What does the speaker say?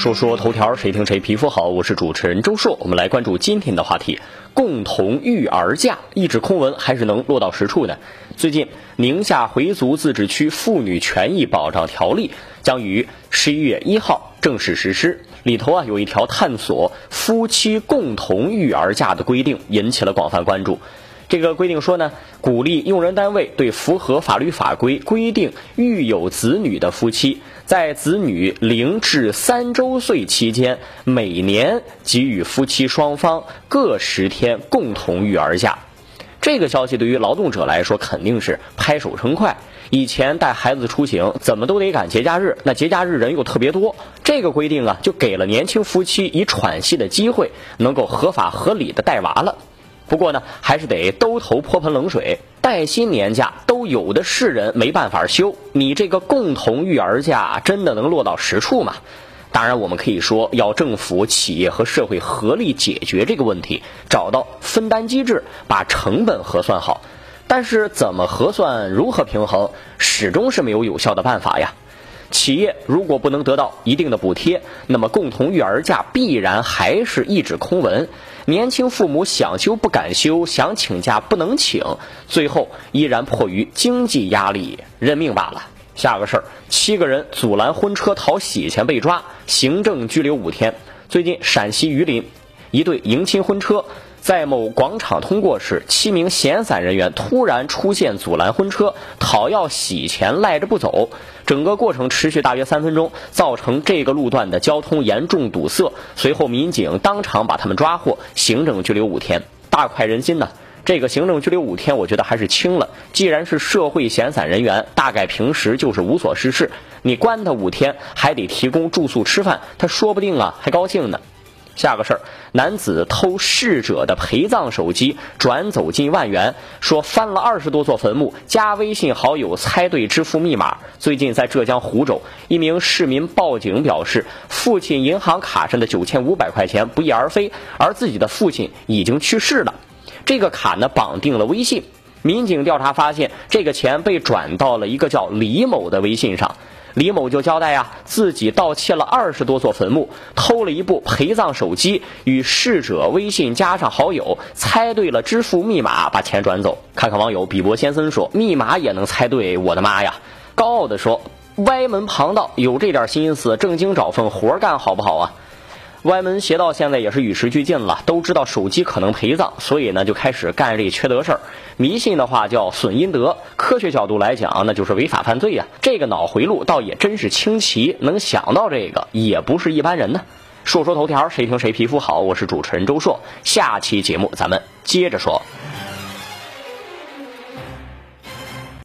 说说头条，谁听谁皮肤好。我是主持人周硕，我们来关注今天的话题：共同育儿假，一纸空文还是能落到实处呢？最近，宁夏回族自治区妇女权益保障条例将于十一月一号正式实施，里头啊有一条探索夫妻共同育儿假的规定，引起了广泛关注。这个规定说呢，鼓励用人单位对符合法律法规规定育有子女的夫妻，在子女零至三周岁期间，每年给予夫妻双方各十天共同育儿假。这个消息对于劳动者来说肯定是拍手称快。以前带孩子出行怎么都得赶节假日，那节假日人又特别多，这个规定啊，就给了年轻夫妻以喘息的机会，能够合法合理的带娃了。不过呢，还是得兜头泼盆冷水。带薪年假都有的是人没办法休，你这个共同育儿假真的能落到实处吗？当然，我们可以说要政府、企业和社会合力解决这个问题，找到分担机制，把成本核算好。但是怎么核算、如何平衡，始终是没有有效的办法呀。企业如果不能得到一定的补贴，那么共同育儿假必然还是一纸空文。年轻父母想休不敢休，想请假不能请，最后依然迫于经济压力认命罢了。下个事儿，七个人阻拦婚车讨喜钱被抓，行政拘留五天。最近陕西榆林一对迎亲婚车。在某广场通过时，七名闲散人员突然出现阻拦婚车，讨要洗钱，赖着不走。整个过程持续大约三分钟，造成这个路段的交通严重堵塞。随后民警当场把他们抓获，行政拘留五天。大快人心呐！这个行政拘留五天，我觉得还是轻了。既然是社会闲散人员，大概平时就是无所事事，你关他五天，还得提供住宿吃饭，他说不定啊还高兴呢。下个事儿，男子偷逝者的陪葬手机转走近万元，说翻了二十多座坟墓，加微信好友猜对支付密码。最近在浙江湖州，一名市民报警表示，父亲银行卡上的九千五百块钱不翼而飞，而自己的父亲已经去世了。这个卡呢绑定了微信，民警调查发现，这个钱被转到了一个叫李某的微信上。李某就交代呀，自己盗窃了二十多座坟墓，偷了一部陪葬手机，与逝者微信加上好友，猜对了支付密码，把钱转走。看看网友比伯先生说，密码也能猜对，我的妈呀！高傲的说，歪门旁道，有这点心思，正经找份活干好不好啊？歪门邪道现在也是与时俱进了，都知道手机可能陪葬，所以呢就开始干这缺德事儿。迷信的话叫损阴德，科学角度来讲那就是违法犯罪呀。这个脑回路倒也真是清奇，能想到这个也不是一般人呢。说说头条，谁听谁皮肤好，我是主持人周硕，下期节目咱们接着说。